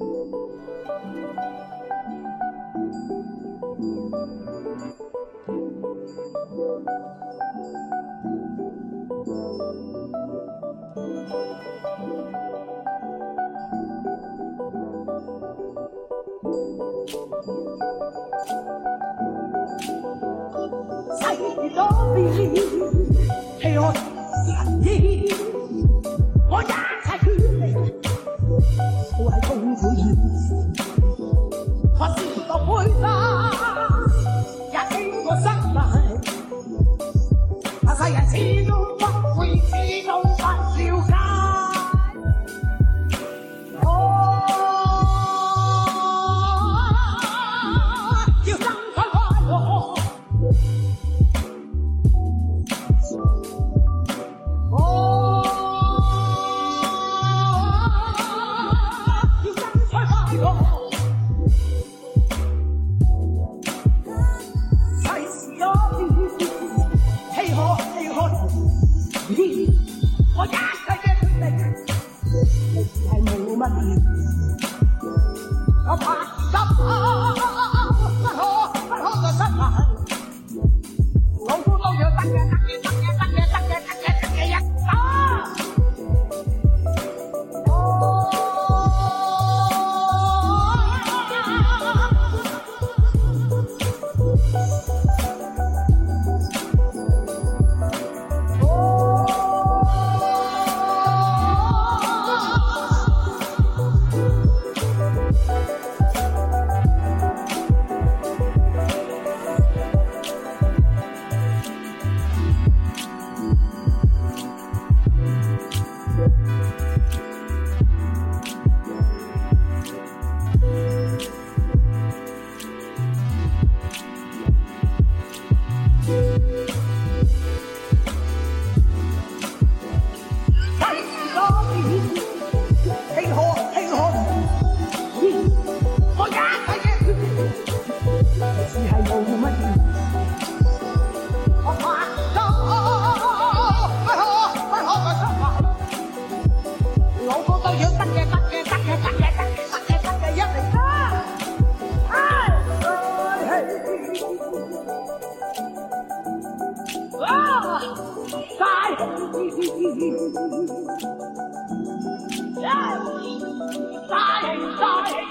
Say thì đó? Cause I ain't 我拍得不可不可不，手！Dying, dying,